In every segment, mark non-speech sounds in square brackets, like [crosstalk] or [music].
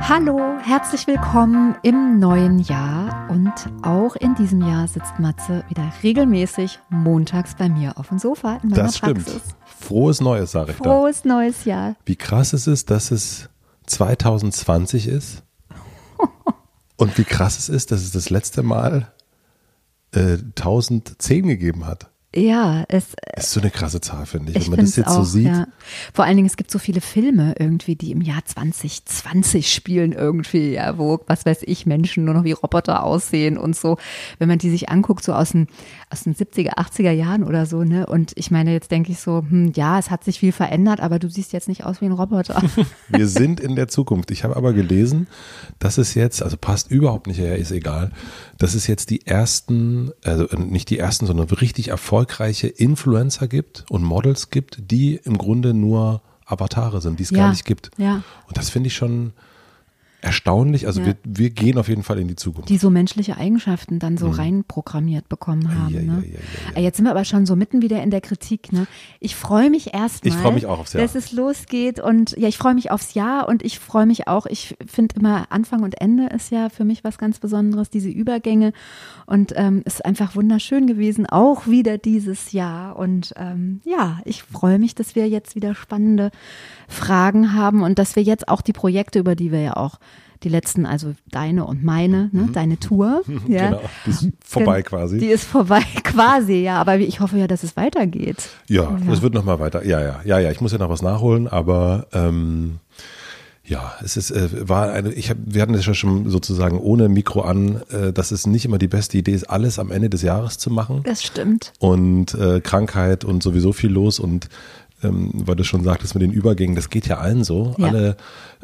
Hallo, herzlich willkommen im neuen Jahr und auch in diesem Jahr sitzt Matze wieder regelmäßig montags bei mir auf dem Sofa in meiner Das stimmt. Praxis. Frohes Neues, sage ich da. Frohes neues Jahr. Wie krass es ist, dass es 2020 ist. [laughs] Und wie krass es ist, dass es das letzte Mal äh, 1010 gegeben hat. Ja, es, Das ist so eine krasse Zahl, finde ich. ich Wenn man das jetzt so sieht. Ja. Vor allen Dingen, es gibt so viele Filme irgendwie, die im Jahr 2020 spielen irgendwie, ja, wo, was weiß ich, Menschen nur noch wie Roboter aussehen und so. Wenn man die sich anguckt, so aus den, aus den 70er, 80er Jahren oder so, ne? Und ich meine, jetzt denke ich so, hm, ja, es hat sich viel verändert, aber du siehst jetzt nicht aus wie ein Roboter. [laughs] Wir sind in der Zukunft. Ich habe aber gelesen, dass es jetzt, also passt überhaupt nicht her, ist egal, dass es jetzt die ersten, also nicht die ersten, sondern richtig erfolgreiche Influencer gibt und Models gibt, die im Grunde nur Avatare sind, die es Ja, gar nicht gibt. ja. Und das finde ich schon erstaunlich. Also Ja. wir, wir gehen auf jeden Fall in die Zukunft. die so menschliche Eigenschaften dann so reinprogrammiert bekommen haben. ja, ne? ja. Ah, Jetzt sind wir aber schon so mitten wieder in der Kritik. Ne? Ich freue mich erstmal, Ich freue mich auch aufs Jahr. dass es losgeht und ja, ich freue mich aufs Jahr und ich freue mich auch. Ich finde immer Anfang und Ende ist ja für mich was ganz Besonderes, diese Übergänge und ähm, ist einfach wunderschön gewesen, auch wieder dieses Jahr und ähm, ja, ich freue mich, dass wir jetzt wieder spannende Fragen haben und dass wir jetzt auch die Projekte, über die wir ja auch die letzten, also deine und meine, ne, deine Tour, [laughs] ja, Genau, die ist vorbei quasi. Die ist vorbei, [laughs] quasi, ja. Aber ich hoffe ja, dass es weitergeht. Ja, es wird noch mal weiter. Ja, ja, ja, ja. Ich muss ja noch was nachholen, aber ähm, ja, es ist äh, war eine. Ich habe, wir hatten es ja schon sozusagen ohne Mikro an, äh, dass es nicht immer die beste Idee ist, alles am Ende des Jahres zu machen Das stimmt. und äh, Krankheit und sowieso viel los und ähm, weil du schon sagtest mit den Übergängen, das geht ja allen so. Ja. Alle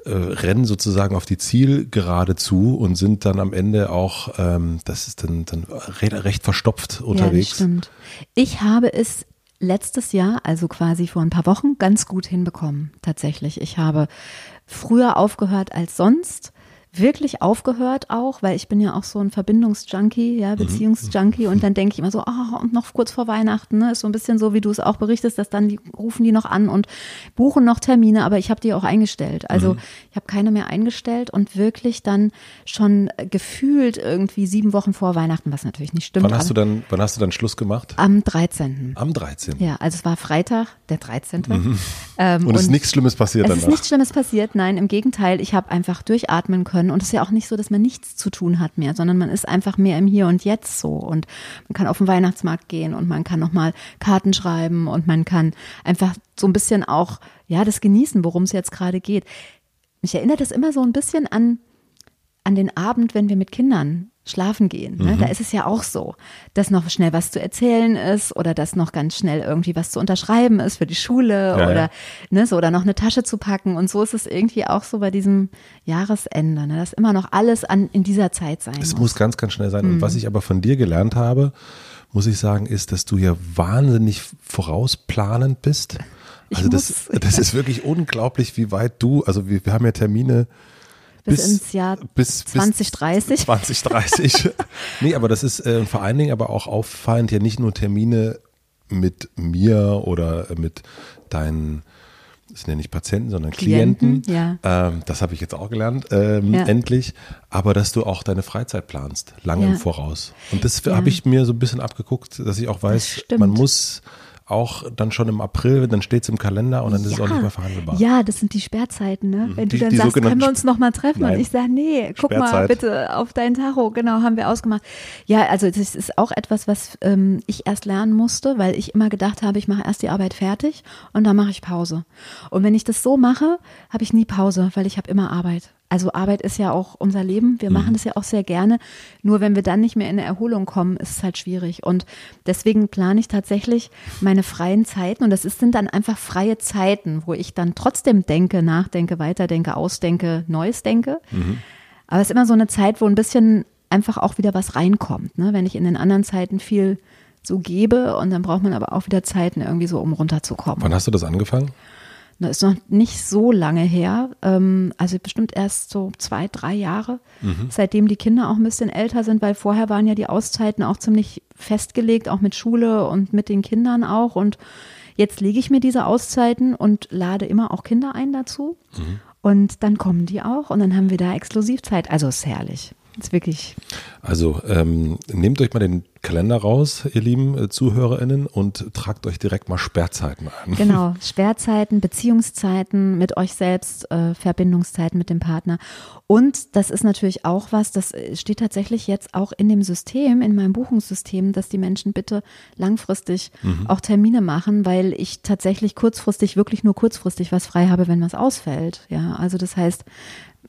äh, rennen sozusagen auf die Zielgerade zu und sind dann am Ende auch, ähm, das ist dann, dann re recht verstopft Ja, unterwegs. das stimmt. Ich habe es letztes Jahr, also quasi vor ein paar Wochen, ganz gut hinbekommen, tatsächlich. Ich habe früher aufgehört als sonst. Wirklich aufgehört auch, weil ich bin ja auch so ein Verbindungsjunkie, Mhm. ja, Beziehungsjunkie und dann denke ich immer so, ah, und noch kurz vor Weihnachten, ne, ist so ein bisschen so, wie du es auch berichtest, dass dann die rufen die noch an und buchen noch Termine, aber ich habe die auch eingestellt. Also Mhm. ich habe keine mehr eingestellt und wirklich dann schon gefühlt irgendwie sieben Wochen vor Weihnachten, was natürlich nicht stimmt. Wann hast du dann, wann hast du dann Schluss gemacht? am 13. Am 13. Ja, also es war Freitag, der 13. Ähm, Mhm. Und es ist nichts Schlimmes passiert es danach. ist nichts Schlimmes passiert, nein, im Gegenteil, ich habe einfach durchatmen können und es ist ja auch nicht so, dass man nichts zu tun hat mehr, sondern man ist einfach mehr im Hier und Jetzt so und man kann auf den Weihnachtsmarkt gehen und man kann nochmal Karten schreiben und man kann einfach so ein bisschen auch, ja, das genießen, worum es jetzt gerade geht. Mich erinnert das immer so ein bisschen an, an den Abend, wenn wir mit Kindern schlafen gehen. Ne? Da ist es ja auch so, dass noch schnell was zu erzählen ist oder dass noch ganz schnell irgendwie was zu unterschreiben ist für die Schule Ja, oder ja. ne, so oder noch eine Tasche zu packen. Und so ist es irgendwie auch so bei diesem Jahresende, ne? dass immer noch alles an in dieser Zeit sein Es muss. muss ganz, ganz schnell sein. Und Mhm. was ich aber von dir gelernt habe, muss ich sagen, ist, dass du ja wahnsinnig vorausplanend bist. Also das, muss. das ist wirklich unglaublich, wie weit du, also wir, wir haben ja Termine bis, ins Jahr bis, bis 2030. 2030. [laughs] nee, aber das ist äh, vor allen Dingen aber auch auffallend ja nicht nur Termine mit mir oder mit deinen, das sind ja nicht Patienten, sondern Klienten. Klienten, ja. Ähm, das habe ich jetzt auch gelernt, ähm, Ja. endlich. Aber dass du auch deine Freizeit planst, lange Ja. im Voraus. Und das habe ich mir so ein bisschen abgeguckt, dass ich auch weiß, man muss auch dann schon im April, dann steht es im Kalender und dann ja. ist es auch nicht mehr verhandelbar. Ja, das sind die Sperrzeiten, ne? Mhm. Wenn die, du dann sagst, können wir uns nochmal treffen? Nein. Und ich sage, nee, guck mal bitte auf dein Tacho, genau, haben wir ausgemacht. Ja, also das ist auch etwas, was ähm, ich erst lernen musste, weil ich immer gedacht habe, ich mache erst die Arbeit fertig und dann mache ich Pause. Und wenn ich das so mache, habe ich nie Pause, weil ich habe immer Arbeit. Also Arbeit ist ja auch unser Leben. Wir mhm. machen das ja auch sehr gerne. Nur wenn wir dann nicht mehr in eine Erholung kommen, ist es halt schwierig. Und deswegen plane ich tatsächlich meine freien Zeiten. Und das sind dann einfach freie Zeiten, wo ich dann trotzdem denke, nachdenke, weiterdenke, ausdenke, Neues denke. Mhm. Aber es ist immer so eine Zeit, wo ein bisschen einfach auch wieder was reinkommt. Ne? Wenn ich in den anderen Zeiten viel so gebe und dann braucht man aber auch wieder Zeiten irgendwie so, um runterzukommen. Wann hast du das angefangen? Das ist noch nicht so lange her, ähm, also bestimmt erst so zwei, drei Jahre, mhm. seitdem die Kinder auch ein bisschen älter sind, weil vorher waren ja die Auszeiten auch ziemlich festgelegt, auch mit Schule und mit den Kindern auch. Und jetzt lege ich mir diese Auszeiten und lade immer auch Kinder ein dazu. Mhm. Und dann kommen die auch und dann haben wir da Exklusivzeit. Also ist herrlich. Ist wirklich. Also ähm, nehmt euch mal den Kalender raus, ihr lieben äh, ZuhörerInnen, und tragt euch direkt mal Sperrzeiten ein. Genau, [laughs] Sperrzeiten, Beziehungszeiten mit euch selbst, äh, Verbindungszeiten mit dem Partner. Und das ist natürlich auch was, das steht tatsächlich jetzt auch in dem System, in meinem Buchungssystem, dass die Menschen bitte langfristig mhm. auch Termine machen, weil ich tatsächlich kurzfristig, wirklich nur kurzfristig was frei habe, wenn was ausfällt. Ja, also das heißt,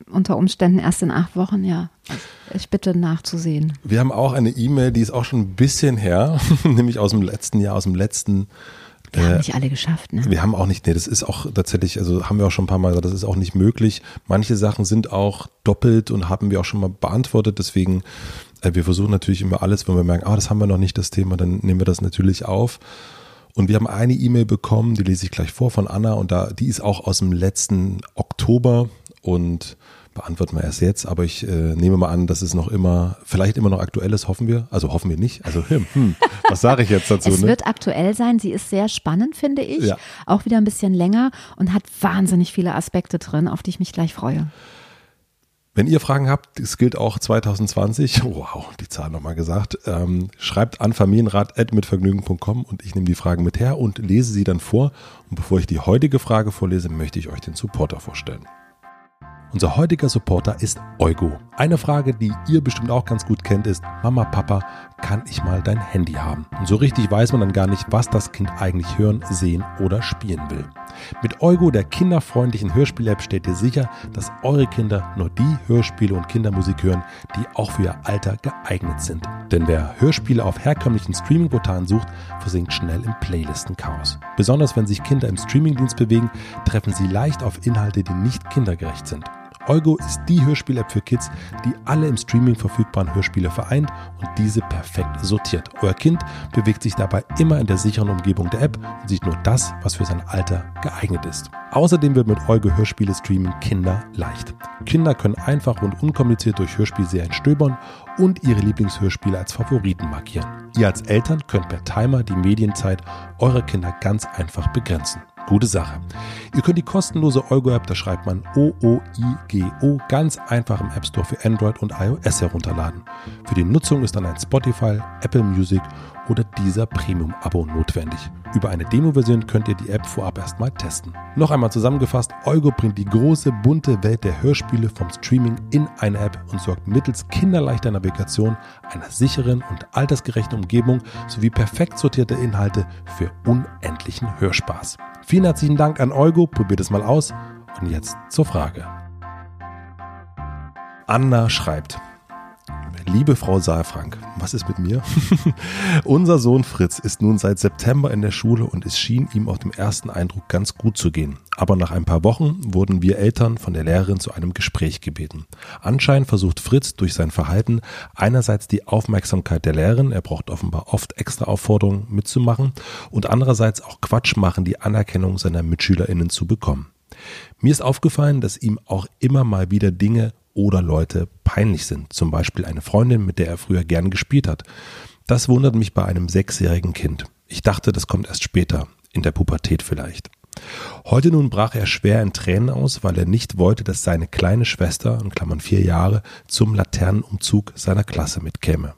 unter Umständen erst in acht Wochen, ja. Ich bitte nachzusehen. Wir haben auch eine E-Mail, die ist auch schon ein bisschen her, [laughs] nämlich aus dem letzten Jahr, aus dem letzten. Wir äh, haben nicht alle geschafft, ne? Wir haben auch nicht, nee, das ist auch tatsächlich, also haben wir auch schon ein paar Mal gesagt, das ist auch nicht möglich. Manche Sachen sind auch doppelt und haben wir auch schon mal beantwortet, deswegen, äh, wir versuchen natürlich immer alles, wenn wir merken, ah, das haben wir noch nicht, das Thema, dann nehmen wir das natürlich auf. Und wir haben eine E-Mail bekommen, die lese ich gleich vor von Anna und da, die ist auch aus dem letzten Oktober und beantworten wir erst jetzt, aber ich äh, nehme mal an, dass es noch immer, vielleicht immer noch aktuell ist, hoffen wir. Also hoffen wir nicht. Also [laughs] hm, hm, was sage ich jetzt dazu? es ne? wird aktuell sein. Sie ist sehr spannend, finde ich. Ja. Auch wieder ein bisschen länger und hat wahnsinnig viele Aspekte drin, auf die ich mich gleich freue. Wenn ihr Fragen habt, das gilt auch 2020, [laughs] wow, die Zahl nochmal gesagt, ähm, schreibt an familienrat.mitvergnügen.com und ich nehme die Fragen mit her und lese sie dann vor. Und bevor ich die heutige Frage vorlese, möchte ich euch den Supporter vorstellen. Unser heutiger Supporter ist Eugo. Eine Frage, die ihr bestimmt auch ganz gut kennt, ist, Mama, Papa, kann ich mal dein Handy haben? Und so richtig weiß man dann gar nicht, was das Kind eigentlich hören, sehen oder spielen will. Mit Eugo, der kinderfreundlichen Hörspiel-App, stellt ihr sicher, dass eure Kinder nur die Hörspiele und Kindermusik hören, die auch für ihr Alter geeignet sind. Denn wer Hörspiele auf herkömmlichen Streaming-Portalen sucht, versinkt schnell im Playlisten-Chaos. Besonders wenn sich Kinder im Streamingdienst bewegen, treffen sie leicht auf Inhalte, die nicht kindergerecht sind. Eugo ist die Hörspiel-App für Kids, die alle im Streaming verfügbaren Hörspiele vereint und diese perfekt sortiert. Euer Kind bewegt sich dabei immer in der sicheren Umgebung der App und sieht nur das, was für sein Alter geeignet ist. Außerdem wird mit Eugo Hörspiele streamen Kinder leicht. Kinder können einfach und unkompliziert durch Hörspielserien stöbern und ihre Lieblingshörspiele als Favoriten markieren. Ihr als Eltern könnt per Timer die Medienzeit eurer Kinder ganz einfach begrenzen. Gute Sache. Ihr könnt die kostenlose Eugo-App, da schreibt man O-O-I-G-O, ganz einfach im App Store für Android und iOS herunterladen. Für die Nutzung ist dann ein Spotify, Apple Music oder dieser Premium-Abo notwendig. Über eine Demo-Version könnt ihr die App vorab erstmal testen. Noch einmal zusammengefasst, Eugo bringt die große, bunte Welt der Hörspiele vom Streaming in eine App und sorgt mittels kinderleichter Navigation, einer sicheren und altersgerechten Umgebung sowie perfekt sortierte Inhalte für unendlichen Hörspaß. Vielen herzlichen Dank an Eugo, probiert es mal aus. Und jetzt zur Frage. Anna schreibt, Liebe Frau Saalfrank, was ist mit mir? [laughs] Unser Sohn Fritz ist nun seit September in der Schule und es schien ihm auf dem ersten Eindruck ganz gut zu gehen. Aber nach ein paar Wochen wurden wir Eltern von der Lehrerin zu einem Gespräch gebeten. Anscheinend versucht Fritz durch sein Verhalten einerseits die Aufmerksamkeit der Lehrerin, er braucht offenbar oft extra Aufforderungen mitzumachen, und andererseits auch Quatsch machen, die Anerkennung seiner MitschülerInnen zu bekommen. Mir ist aufgefallen, dass ihm auch immer mal wieder Dinge oder Leute peinlich sind. Zum Beispiel eine Freundin, mit der er früher gern gespielt hat. Das wundert mich bei einem sechsjährigen Kind. Ich dachte, das kommt erst später, in der Pubertät vielleicht. Heute nun brach er schwer in Tränen aus, weil er nicht wollte, dass seine kleine Schwester, in Klammern vier Jahre, zum Laternenumzug seiner Klasse mitkäme.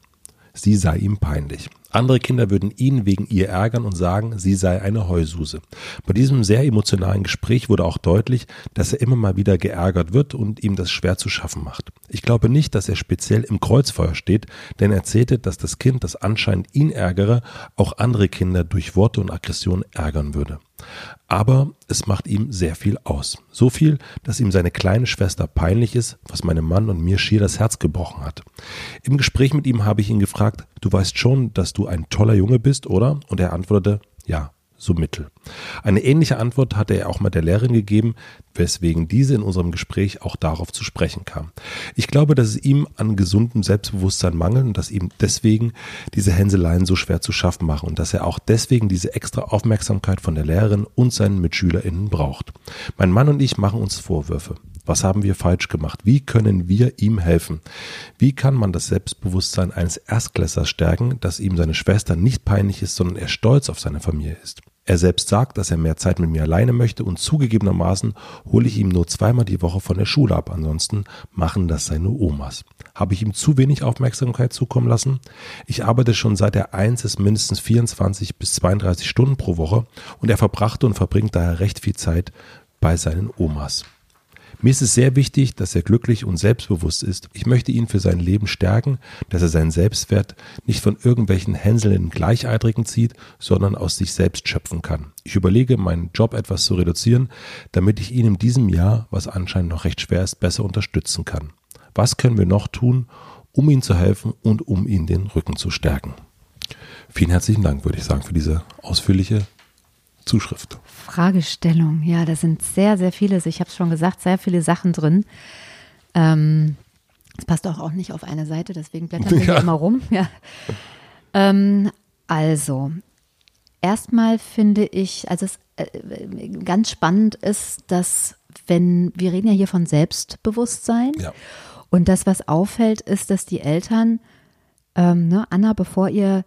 Sie sei ihm peinlich. Andere Kinder würden ihn wegen ihr ärgern und sagen, sie sei eine Heususe. Bei diesem sehr emotionalen Gespräch wurde auch deutlich, dass er immer mal wieder geärgert wird und ihm das schwer zu schaffen macht. Ich glaube nicht, dass er speziell im Kreuzfeuer steht, denn er erzählte, dass das Kind, das anscheinend ihn ärgere, auch andere Kinder durch Worte und Aggression ärgern würde. Aber es macht ihm sehr viel aus. So viel, dass ihm seine kleine Schwester peinlich ist, was meinem Mann und mir schier das Herz gebrochen hat. Im Gespräch mit ihm habe ich ihn gefragt, du weißt schon, dass du ein toller Junge bist, oder? Und er antwortete, ja, so mittel. Eine ähnliche Antwort hatte er auch mal der Lehrerin gegeben, weswegen diese in unserem Gespräch auch darauf zu sprechen kam. Ich glaube, dass es ihm an gesundem Selbstbewusstsein mangelt und dass ihm deswegen diese Hänseleien so schwer zu schaffen machen und dass er auch deswegen diese extra Aufmerksamkeit von der Lehrerin und seinen MitschülerInnen braucht. Mein Mann und ich machen uns Vorwürfe. Was haben wir falsch gemacht? Wie können wir ihm helfen? Wie kann man das Selbstbewusstsein eines Erstklässlers stärken, dass ihm seine Schwester nicht peinlich ist, sondern er stolz auf seine Familie ist? Er selbst sagt, dass er mehr Zeit mit mir alleine möchte und zugegebenermaßen hole ich ihm nur zweimal die Woche von der Schule ab. Ansonsten machen das seine Omas. Habe ich ihm zu wenig Aufmerksamkeit zukommen lassen? Ich arbeite schon seit er eins ist mindestens 24 bis 32 Stunden pro Woche und er verbrachte und verbringt daher recht viel Zeit bei seinen Omas. Mir ist es sehr wichtig, dass er glücklich und selbstbewusst ist. Ich möchte ihn für sein Leben stärken, dass er seinen Selbstwert nicht von irgendwelchen hänselnden Gleichaltrigen zieht, sondern aus sich selbst schöpfen kann. Ich überlege, meinen Job etwas zu reduzieren, damit ich ihn in diesem Jahr, was anscheinend noch recht schwer ist, besser unterstützen kann. Was können wir noch tun, um ihm zu helfen und um ihn den Rücken zu stärken? Vielen herzlichen Dank, würde ich sagen, für diese ausführliche Zuschrift. Fragestellung, ja, da sind sehr, sehr viele, ich habe es schon gesagt, sehr viele Sachen drin. Ähm, es passt auch, auch nicht auf eine Seite, deswegen blättern wir [laughs] ja. immer rum. Ja. Ähm, also, erstmal finde ich, also es äh, ganz spannend ist, dass wenn, wir reden ja hier von Selbstbewusstsein ja. und das, was auffällt, ist, dass die Eltern, ähm, ne, Anna, bevor ihr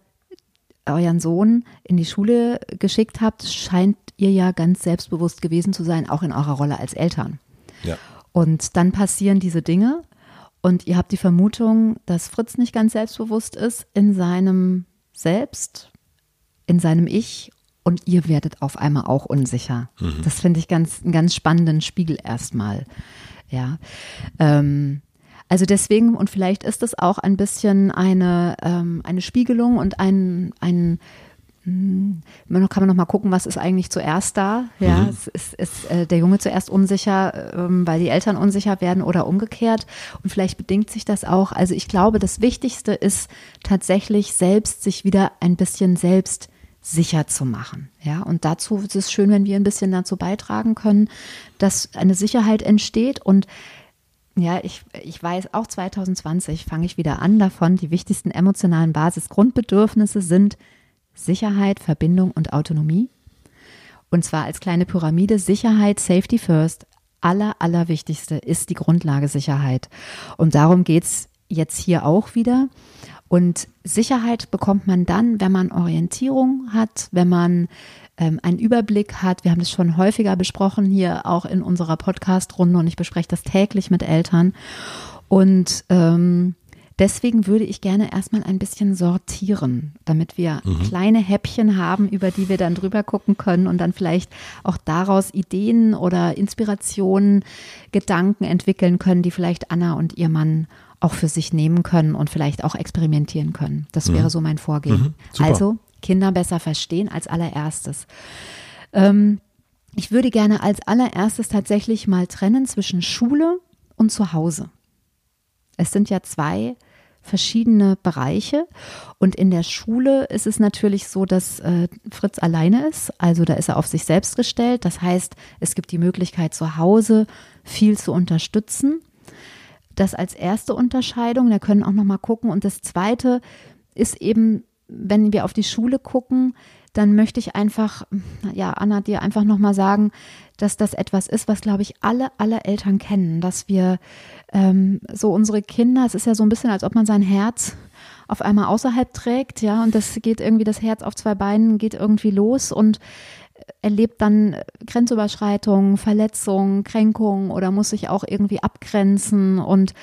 euren Sohn in die Schule geschickt habt, scheint ihr ja ganz selbstbewusst gewesen zu sein, auch in eurer Rolle als Eltern. Ja. Und dann passieren diese Dinge und ihr habt die Vermutung, dass Fritz nicht ganz selbstbewusst ist in seinem Selbst, in seinem Ich und ihr werdet auf einmal auch unsicher. Mhm. Das finde ich ganz, einen ganz spannenden Spiegel erstmal. Ja. Ähm, also deswegen, und vielleicht ist es auch ein bisschen eine, ähm, eine Spiegelung und ein, ein man kann man noch mal gucken, was ist eigentlich zuerst da. Ja, mhm. ist, ist, ist äh, der Junge zuerst unsicher, ähm, weil die Eltern unsicher werden oder umgekehrt. Und vielleicht bedingt sich das auch. Also ich glaube, das Wichtigste ist tatsächlich selbst sich wieder ein bisschen selbst sicher zu machen. Ja, und dazu ist es schön, wenn wir ein bisschen dazu beitragen können, dass eine Sicherheit entsteht und ja, ich, ich weiß, auch 2020 fange ich wieder an davon. Die wichtigsten emotionalen Basisgrundbedürfnisse sind Sicherheit, Verbindung und Autonomie. Und zwar als kleine Pyramide Sicherheit, Safety First. Aller, allerwichtigste ist die Grundlage Sicherheit. Und darum geht es jetzt hier auch wieder. Und Sicherheit bekommt man dann, wenn man Orientierung hat, wenn man ähm, einen Überblick hat. Wir haben das schon häufiger besprochen hier auch in unserer Podcast-Runde und ich bespreche das täglich mit Eltern. Und ähm, deswegen würde ich gerne erstmal ein bisschen sortieren, damit wir mhm. kleine Häppchen haben, über die wir dann drüber gucken können und dann vielleicht auch daraus Ideen oder Inspirationen, Gedanken entwickeln können, die vielleicht Anna und ihr Mann auch für sich nehmen können und vielleicht auch experimentieren können. Das mhm. wäre so mein Vorgehen. Mhm, also Kinder besser verstehen als allererstes. Ähm, ich würde gerne als allererstes tatsächlich mal trennen zwischen Schule und Zuhause. Es sind ja zwei verschiedene Bereiche. Und in der Schule ist es natürlich so, dass äh, Fritz alleine ist. Also da ist er auf sich selbst gestellt. Das heißt, es gibt die Möglichkeit, zu Hause viel zu unterstützen. Das als erste Unterscheidung. Da können auch noch mal gucken. Und das zweite ist eben wenn wir auf die Schule gucken, dann möchte ich einfach, ja, Anna, dir einfach nochmal sagen, dass das etwas ist, was, glaube ich, alle, alle Eltern kennen, dass wir ähm, so unsere Kinder, es ist ja so ein bisschen, als ob man sein Herz auf einmal außerhalb trägt, ja, und das geht irgendwie, das Herz auf zwei Beinen geht irgendwie los und erlebt dann Grenzüberschreitungen, Verletzungen, Kränkungen oder muss sich auch irgendwie abgrenzen und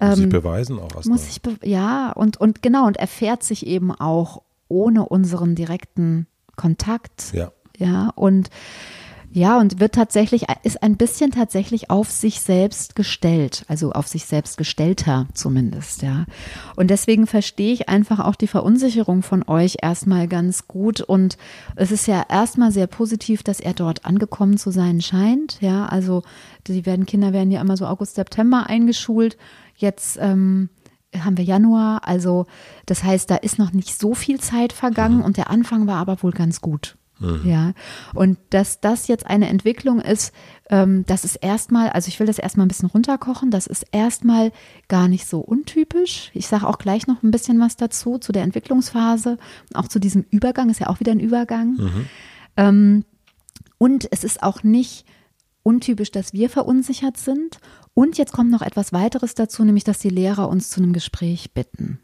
ähm, sich beweisen auch erst muss sich ja und und genau und erfährt sich eben auch ohne unseren direkten Kontakt. Ja. Ja, und ja, und wird tatsächlich, ist ein bisschen tatsächlich auf sich selbst gestellt, also auf sich selbst gestellter zumindest, ja. Und deswegen verstehe ich einfach auch die Verunsicherung von euch erstmal ganz gut. Und es ist ja erstmal sehr positiv, dass er dort angekommen zu sein scheint, ja. Also, die werden, Kinder werden ja immer so August, September eingeschult. Jetzt, ähm, haben wir Januar, also das heißt, da ist noch nicht so viel Zeit vergangen und der Anfang war aber wohl ganz gut. Mhm. Ja, und dass das jetzt eine Entwicklung ist, ähm, das ist erstmal, also ich will das erstmal ein bisschen runterkochen, das ist erstmal gar nicht so untypisch. Ich sage auch gleich noch ein bisschen was dazu, zu der Entwicklungsphase, auch zu diesem Übergang, ist ja auch wieder ein Übergang. Mhm. Ähm, und es ist auch nicht untypisch, dass wir verunsichert sind. Und jetzt kommt noch etwas weiteres dazu, nämlich dass die Lehrer uns zu einem Gespräch bitten.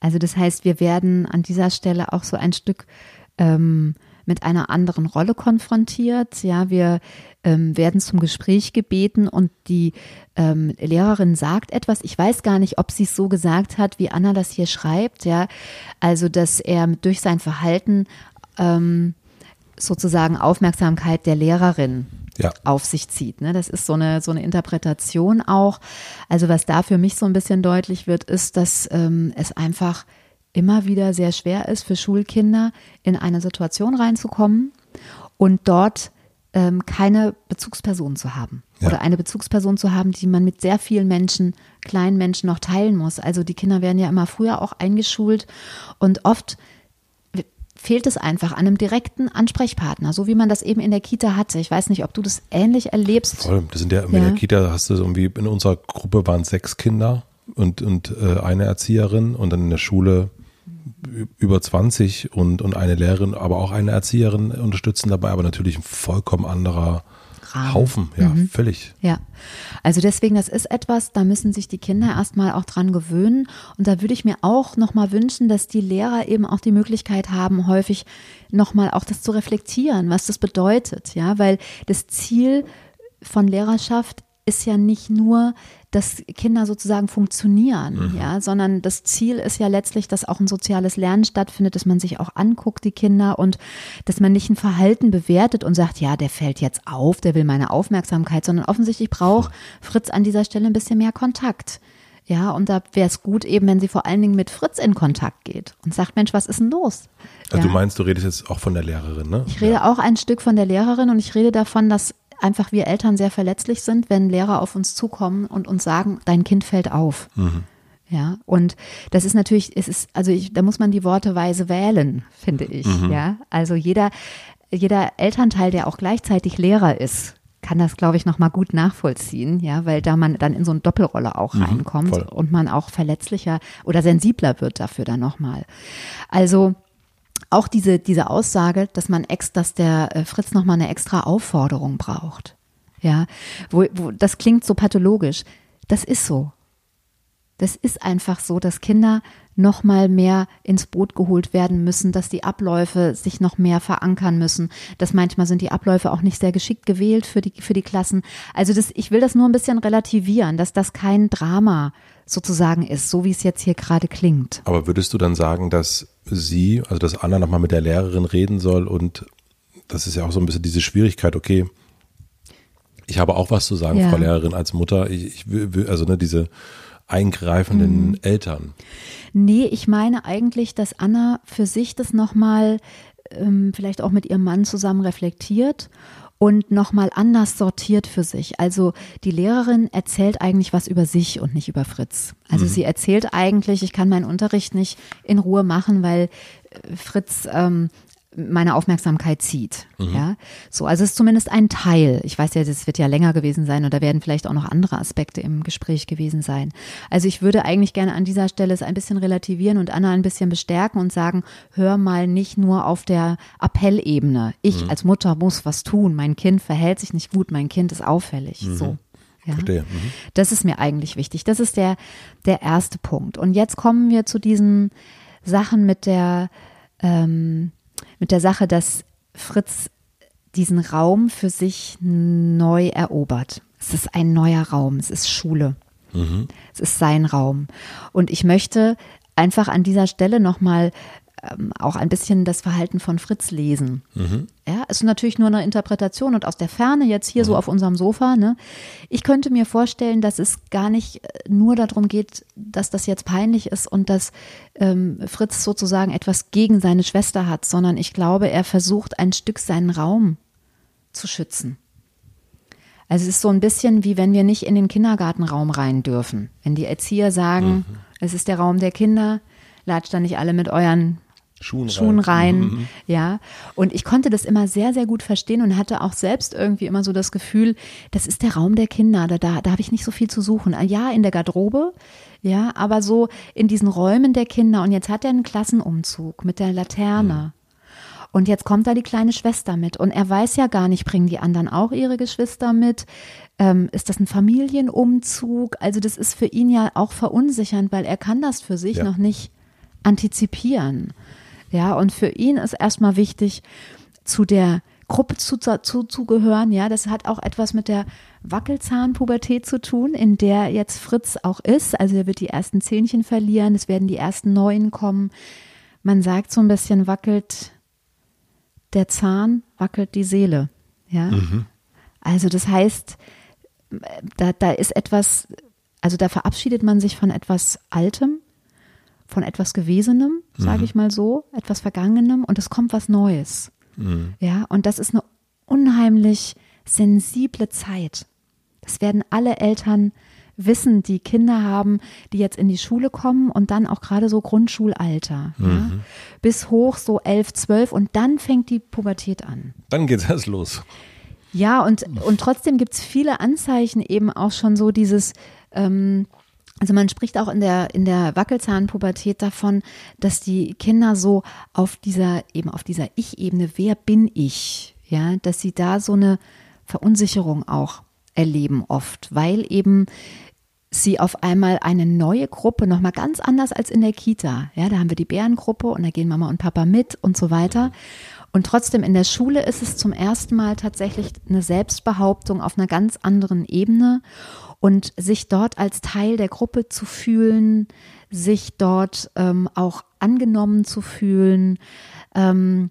Also das heißt, wir werden an dieser Stelle auch so ein Stück ähm, mit einer anderen Rolle konfrontiert. Ja, wir ähm, werden zum Gespräch gebeten und die ähm, Lehrerin sagt etwas. Ich weiß gar nicht, ob sie es so gesagt hat, wie Anna das hier schreibt. Ja, also dass er durch sein Verhalten ähm, sozusagen Aufmerksamkeit der Lehrerin ja. auf sich zieht. Ne? Das ist so eine, so eine Interpretation auch. Also was da für mich so ein bisschen deutlich wird, ist, dass ähm, es einfach immer wieder sehr schwer ist für Schulkinder, in eine Situation reinzukommen und dort ähm, keine Bezugsperson zu haben. Ja. Oder eine Bezugsperson zu haben, die man mit sehr vielen Menschen, kleinen Menschen noch teilen muss. Also die Kinder werden ja immer früher auch eingeschult und oft fehlt es einfach an einem direkten Ansprechpartner, so wie man das eben in der Kita hatte. Ich weiß nicht, ob du das ähnlich erlebst. Voll, das sind ja, in ja. der Kita hast du irgendwie, in unserer Gruppe waren sechs Kinder und, und äh, eine Erzieherin und dann in der Schule über 20 und, und eine Lehrerin, aber auch eine Erzieherin unterstützen dabei, aber natürlich ein vollkommen anderer Rahmen. Haufen, ja, mhm. völlig. Ja, also deswegen, das ist etwas, da müssen sich die Kinder erstmal auch dran gewöhnen. Und da würde ich mir auch nochmal wünschen, dass die Lehrer eben auch die Möglichkeit haben, häufig nochmal auch das zu reflektieren, was das bedeutet, ja, weil das Ziel von Lehrerschaft ist ja nicht nur, dass Kinder sozusagen funktionieren, mhm. ja, sondern das Ziel ist ja letztlich, dass auch ein soziales Lernen stattfindet, dass man sich auch anguckt, die Kinder, und dass man nicht ein Verhalten bewertet und sagt, ja, der fällt jetzt auf, der will meine Aufmerksamkeit, sondern offensichtlich braucht Fritz an dieser Stelle ein bisschen mehr Kontakt. Ja, und da wäre es gut eben, wenn sie vor allen Dingen mit Fritz in Kontakt geht und sagt, Mensch, was ist denn los? Also ja. du meinst, du redest jetzt auch von der Lehrerin, ne? Ich rede ja. auch ein Stück von der Lehrerin und ich rede davon, dass einfach wir Eltern sehr verletzlich sind, wenn Lehrer auf uns zukommen und uns sagen, dein Kind fällt auf. Mhm. Ja, und das ist natürlich, es ist, also ich, da muss man die Worte weise wählen, finde ich. Mhm. Ja, also jeder, jeder Elternteil, der auch gleichzeitig Lehrer ist, kann das, glaube ich, nochmal gut nachvollziehen, ja, weil da man dann in so eine Doppelrolle auch mhm, reinkommt voll. und man auch verletzlicher oder sensibler wird dafür dann nochmal. Also, auch diese, diese Aussage, dass man ex, dass der äh, Fritz nochmal eine extra Aufforderung braucht. Ja, wo, wo, das klingt so pathologisch. Das ist so. Das ist einfach so, dass Kinder noch mal mehr ins Boot geholt werden müssen, dass die Abläufe sich noch mehr verankern müssen, dass manchmal sind die Abläufe auch nicht sehr geschickt gewählt für die, für die Klassen. Also das, ich will das nur ein bisschen relativieren, dass das kein Drama sozusagen ist, so wie es jetzt hier gerade klingt. Aber würdest du dann sagen, dass sie, also dass Anna nochmal mit der Lehrerin reden soll und das ist ja auch so ein bisschen diese Schwierigkeit, okay, ich habe auch was zu sagen, ja. Frau Lehrerin, als Mutter, ich, ich also ne, diese eingreifenden mhm. Eltern. Nee, ich meine eigentlich, dass Anna für sich das nochmal ähm, vielleicht auch mit ihrem Mann zusammen reflektiert und nochmal anders sortiert für sich. Also die Lehrerin erzählt eigentlich was über sich und nicht über Fritz. Also mhm. sie erzählt eigentlich, ich kann meinen Unterricht nicht in Ruhe machen, weil äh, Fritz ähm, meine Aufmerksamkeit zieht. Mhm. Ja, so, also es ist zumindest ein Teil. Ich weiß ja, das wird ja länger gewesen sein und da werden vielleicht auch noch andere Aspekte im Gespräch gewesen sein. Also ich würde eigentlich gerne an dieser Stelle es ein bisschen relativieren und Anna ein bisschen bestärken und sagen, hör mal nicht nur auf der Appellebene. Ich mhm. als Mutter muss was tun. Mein Kind verhält sich nicht gut. Mein Kind ist auffällig. Mhm. So. Ja. Verstehe. Mhm. Das ist mir eigentlich wichtig. Das ist der, der erste Punkt. Und jetzt kommen wir zu diesen Sachen mit der, ähm, mit der Sache, dass Fritz diesen Raum für sich neu erobert. Es ist ein neuer Raum, es ist Schule. Mhm. Es ist sein Raum. Und ich möchte einfach an dieser Stelle nochmal ähm, auch ein bisschen das Verhalten von Fritz lesen. Mhm. Ja, es ist natürlich nur eine Interpretation und aus der Ferne jetzt hier so auf unserem Sofa. Ne? Ich könnte mir vorstellen, dass es gar nicht äh, nur darum geht, dass das jetzt peinlich ist und dass ähm, Fritz sozusagen etwas gegen seine Schwester hat, sondern ich glaube, er versucht ein Stück seinen Raum zu schützen. Also es ist so ein bisschen wie wenn wir nicht in den Kindergartenraum rein dürfen. Wenn die Erzieher sagen, es ist der Raum der Kinder, latscht da nicht alle mit euren Schuhen, Schuhen rein. Mhm. Ja. Und ich konnte das immer sehr, sehr gut verstehen und hatte auch selbst irgendwie immer so das Gefühl, das ist der Raum der Kinder. Da, da, da habe ich nicht so viel zu suchen. Ja, in der Garderobe, ja, aber so in diesen Räumen der Kinder. Und jetzt hat er einen Klassenumzug mit der Laterne. Und jetzt kommt da die kleine Schwester mit. Und er weiß ja gar nicht, bringen die anderen auch ihre Geschwister mit? Ähm, ist das ein Familienumzug? Also das ist für ihn ja auch verunsichernd, weil er kann das für sich Ja. noch nicht antizipieren. Ja, und für ihn ist erstmal wichtig, zu der Gruppe zu, zu. Ja, das hat auch etwas mit der Wackelzahnpubertät zu tun, in der jetzt Fritz auch ist. Also er wird die ersten Zähnchen verlieren, es werden die ersten neuen kommen. Man sagt so ein bisschen, wackelt der Zahn, wackelt die Seele. Ja. Also das heißt, da, da ist etwas, also da verabschiedet man sich von etwas Altem, von etwas Gewesenem, sage ich mal so, etwas Vergangenem und es kommt was Neues. Ja, und das ist eine unheimlich sensible Zeit. Das werden alle Eltern wissen, die Kinder haben, die jetzt in die Schule kommen und dann auch gerade so Grundschulalter, ja, bis hoch so elf, zwölf und dann fängt die Pubertät an. Dann geht's erst los. Ja, und, und trotzdem gibt's viele Anzeichen eben auch schon so dieses, ähm, also man spricht auch in der, in der Wackelzahnpubertät davon, dass die Kinder so auf dieser, eben auf dieser Ich-Ebene, wer bin ich? Ja, dass sie da so eine Verunsicherung auch erleben oft, weil eben sie auf einmal eine neue Gruppe, nochmal ganz anders als in der Kita. Ja, da haben wir die Bärengruppe und da gehen Mama und Papa mit und so weiter. Und trotzdem in der Schule ist es zum ersten Mal tatsächlich eine Selbstbehauptung auf einer ganz anderen Ebene und sich dort als Teil der Gruppe zu fühlen, sich dort ähm, auch angenommen zu fühlen, ähm,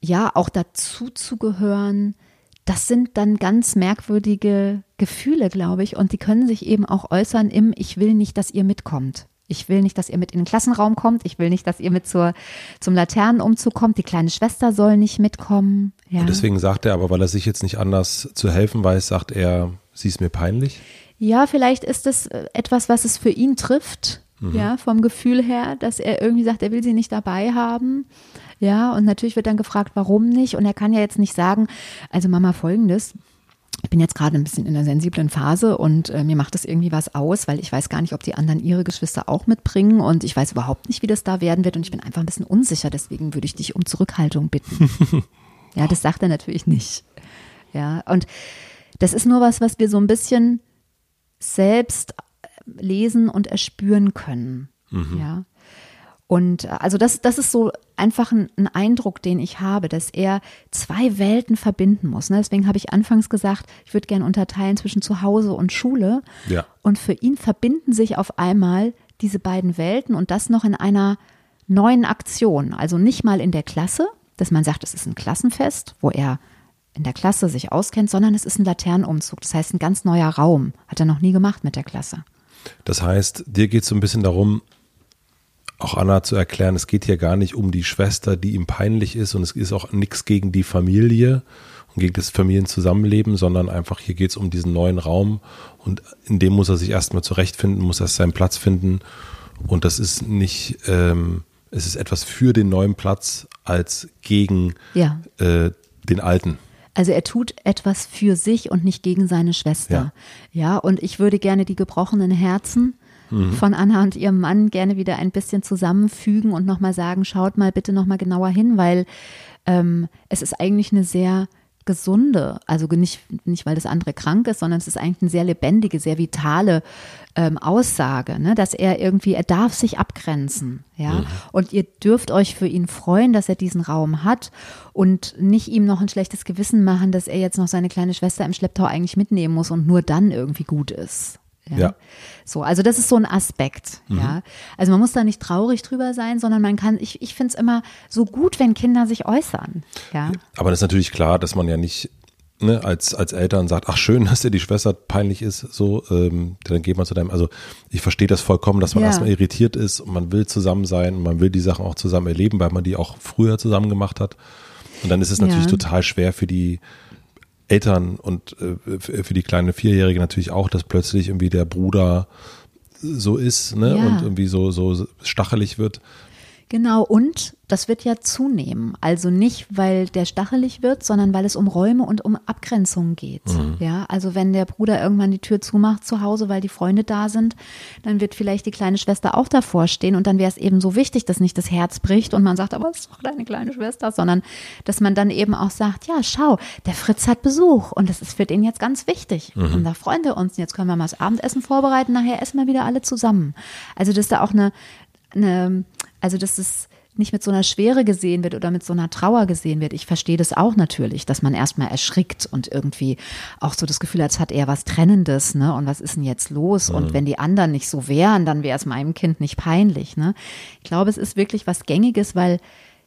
ja, auch dazu zu gehören, das sind dann ganz merkwürdige Gefühle, glaube ich, und die können sich eben auch äußern im Ich will nicht, dass ihr mitkommt. Ich will nicht, dass ihr mit in den Klassenraum kommt. Ich will nicht, dass ihr mit zur, zum Laternenumzug kommt. Die kleine Schwester soll nicht mitkommen. Ja. Und deswegen sagt er aber, weil er sich jetzt nicht anders zu helfen weiß, sagt er, sie ist mir peinlich. Ja, vielleicht ist es äh, etwas, was es für ihn trifft, ja, vom Gefühl her, dass er irgendwie sagt, er will sie nicht dabei haben. Ja, und natürlich wird dann gefragt, warum nicht? Und er kann ja jetzt nicht sagen, also Mama, folgendes. Ich bin jetzt gerade ein bisschen in einer sensiblen Phase und äh, mir macht das irgendwie was aus, weil ich weiß gar nicht, ob die anderen ihre Geschwister auch mitbringen und ich weiß überhaupt nicht, wie das da werden wird und ich bin einfach ein bisschen unsicher, deswegen würde ich dich um Zurückhaltung bitten. [laughs] ja, das sagt er natürlich nicht. Ja, und das ist nur was, was wir so ein bisschen selbst lesen und erspüren können. Ja. Und äh, also das, das ist so einfach ein, ein Eindruck, den ich habe, dass er zwei Welten verbinden muss. Ne? Deswegen habe ich anfangs gesagt, ich würde gerne unterteilen zwischen Zuhause und Schule. Ja. Und für ihn verbinden sich auf einmal diese beiden Welten und das noch in einer neuen Aktion. Also nicht mal in der Klasse, dass man sagt, es ist ein Klassenfest, wo er in der Klasse sich auskennt, sondern es ist ein Laternenumzug. Das heißt, ein ganz neuer Raum. Hat er noch nie gemacht mit der Klasse. Das heißt, dir geht es so ein bisschen darum, auch Anna zu erklären, es geht hier gar nicht um die Schwester, die ihm peinlich ist und es ist auch nichts gegen die Familie und gegen das Familienzusammenleben, sondern einfach hier geht es um diesen neuen Raum und in dem muss er sich erstmal zurechtfinden, muss erst seinen Platz finden und das ist nicht, ähm, es ist etwas für den neuen Platz als gegen Ja. äh, den alten. Also er tut etwas für sich und nicht gegen seine Schwester. Ja, und ich würde gerne die gebrochenen Herzen von Anna und ihrem Mann gerne wieder ein bisschen zusammenfügen und nochmal sagen, schaut mal bitte nochmal genauer hin, weil ähm, es ist eigentlich eine sehr gesunde, also nicht, nicht weil das andere krank ist, sondern es ist eigentlich eine sehr lebendige, sehr vitale ähm, Aussage, ne? dass er irgendwie, er darf sich abgrenzen, ja. Und ihr dürft euch für ihn freuen, dass er diesen Raum hat und nicht ihm noch ein schlechtes Gewissen machen, dass er jetzt noch seine kleine Schwester im Schlepptau eigentlich mitnehmen muss und nur dann irgendwie gut ist. Ja. Ja. So, also das ist so ein Aspekt, Mhm. ja. Also man muss da nicht traurig drüber sein, sondern man kann, ich, ich finde es immer so gut, wenn Kinder sich äußern, ja. Aber das ist natürlich klar, dass man ja nicht ne, als, als Eltern sagt, ach schön, [laughs] dass dir die Schwester peinlich ist, so, ähm, dann geht man zu deinem, also ich verstehe das vollkommen, dass man Ja. erstmal irritiert ist und man will zusammen sein und man will die Sachen auch zusammen erleben, weil man die auch früher zusammen gemacht hat. Und dann ist es natürlich Ja. total schwer für die Eltern und äh, für die kleine Vierjährige natürlich auch, dass plötzlich irgendwie der Bruder so ist, ne, Ja. und irgendwie so, so stachelig wird. Genau, und das wird ja zunehmen. Also nicht, weil der stachelig wird, sondern weil es um Räume und um Abgrenzungen geht. Ja, also wenn der Bruder irgendwann die Tür zumacht zu Hause, weil die Freunde da sind, dann wird vielleicht die kleine Schwester auch davor stehen und dann wäre es eben so wichtig, dass nicht das Herz bricht und man sagt, aber es ist doch deine kleine Schwester, sondern dass man dann eben auch sagt, ja, schau, der Fritz hat Besuch und das ist für den jetzt ganz wichtig. Und da freuen wir uns. Jetzt können wir mal das Abendessen vorbereiten, nachher essen wir wieder alle zusammen. Also dass da auch eine, eine also dass es nicht mit so einer Schwere gesehen wird oder mit so einer Trauer gesehen wird. Ich verstehe das auch natürlich, dass man erstmal erschrickt und irgendwie auch so das Gefühl hat, es hat eher was Trennendes, ne? Und was ist denn jetzt los? Und wenn die anderen nicht so wären, dann wäre es meinem Kind nicht peinlich, ne? Ich glaube, es ist wirklich was Gängiges, weil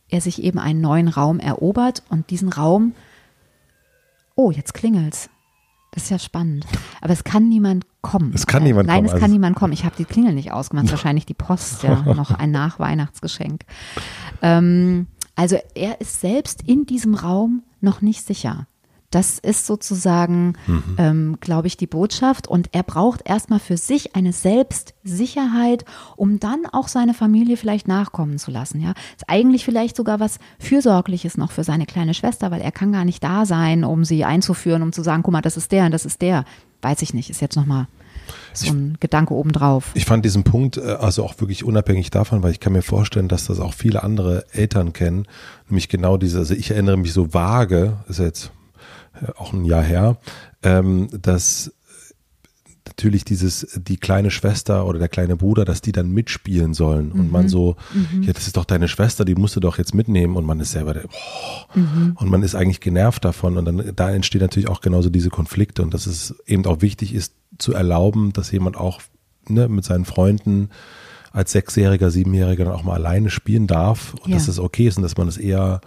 er sich eben einen neuen Raum erobert und diesen Raum, oh, jetzt klingelt's. Das ist ja spannend. Aber es kann niemand kommen. Es kann niemand Nein, kommen, es also- kann niemand kommen. Ich habe die Klingel nicht ausgemacht. [laughs] Wahrscheinlich die Post, ja. Noch ein Nachweihnachtsgeschenk. Ähm, also er ist selbst in diesem Raum noch nicht sicher. Das ist sozusagen, ähm, glaube ich, die Botschaft. Und er braucht erstmal für sich eine Selbstsicherheit, um dann auch seine Familie vielleicht nachkommen zu lassen. Ja, ist eigentlich vielleicht sogar was Fürsorgliches noch für seine kleine Schwester, weil er kann gar nicht da sein, um sie einzuführen, um zu sagen, guck mal, das ist der und das ist der. Weiß ich nicht. Ist jetzt nochmal so ein Gedanke obendrauf. Ich fand diesen Punkt äh, also auch wirklich unabhängig davon, weil ich kann mir vorstellen, dass das auch viele andere Eltern kennen, nämlich genau diese, also ich erinnere mich so vage, ist jetzt auch ein Jahr her, ähm, dass natürlich dieses, die kleine Schwester oder der kleine Bruder, dass die dann mitspielen sollen. Und man so, ja, das ist doch deine Schwester, die musst du doch jetzt mitnehmen. Und man ist selber der, oh, und man ist eigentlich genervt davon. Und dann, da entstehen natürlich auch genauso diese Konflikte. Und dass es eben auch wichtig ist, zu erlauben, dass jemand auch ne, mit seinen Freunden als Sechsjähriger, Siebenjähriger dann auch mal alleine spielen darf. Und Ja. dass es okay ist und dass man es eher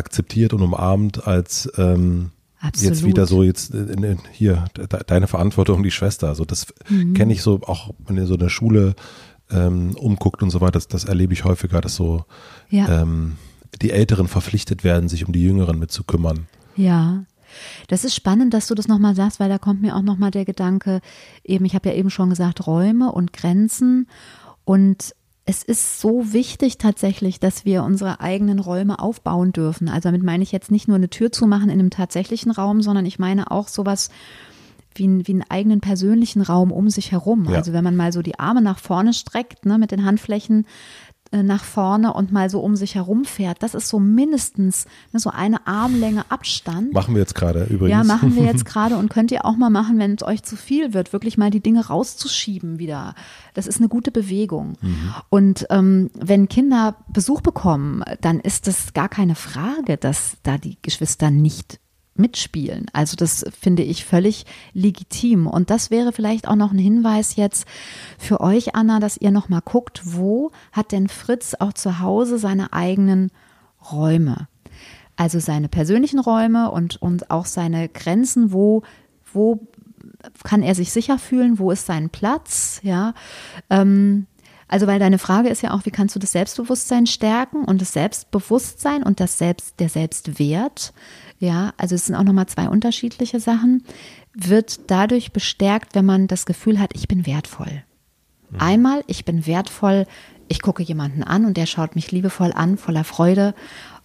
akzeptiert und umarmt als ähm, Absolut. jetzt wieder so jetzt in, in, hier de, deine Verantwortung die Schwester also das Mhm. kenne ich so auch wenn ihr so in der Schule ähm, umguckt und so weiter das, das erlebe ich häufiger dass so Ja. ähm, die Älteren verpflichtet werden sich um die Jüngeren mitzukümmern Ja. Das ist spannend, dass du das nochmal sagst, weil da kommt mir auch nochmal der Gedanke, eben, ich habe ja eben schon gesagt, Räume und Grenzen. Und es ist so wichtig tatsächlich, dass wir unsere eigenen Räume aufbauen dürfen. Also damit meine ich jetzt nicht nur eine Tür zu machen in einem tatsächlichen Raum, sondern ich meine auch sowas wie, ein, wie einen eigenen persönlichen Raum um sich herum. Ja. Also wenn man mal so die Arme nach vorne streckt, ne, mit den Handflächen nach vorne und mal so um sich herum fährt, das ist so mindestens ne, so eine Armlänge Abstand. machen wir jetzt gerade übrigens Ja, machen wir jetzt [laughs] gerade und könnt ihr auch mal machen, wenn es euch zu viel wird, wirklich mal die Dinge rauszuschieben wieder. Das ist eine gute Bewegung. Und ähm, wenn Kinder Besuch bekommen, dann ist es gar keine Frage, dass da die Geschwister nicht mitspielen. Also das finde ich völlig legitim. Und das wäre vielleicht auch noch ein Hinweis jetzt für euch, Anna, dass ihr noch mal guckt, wo hat denn Fritz auch zu Hause seine eigenen Räume? Also seine persönlichen Räume und, und auch seine Grenzen, wo, wo kann er sich sicher fühlen, wo ist sein Platz, ja. Ähm, also, weil deine Frage ist ja auch, wie kannst du das Selbstbewusstsein stärken und das Selbstbewusstsein und das Selbst, der Selbstwert, ja, also es sind auch nochmal zwei unterschiedliche Sachen, wird dadurch bestärkt, wenn man das Gefühl hat, ich bin wertvoll. Einmal, ich bin wertvoll, ich gucke jemanden an und der schaut mich liebevoll an, voller Freude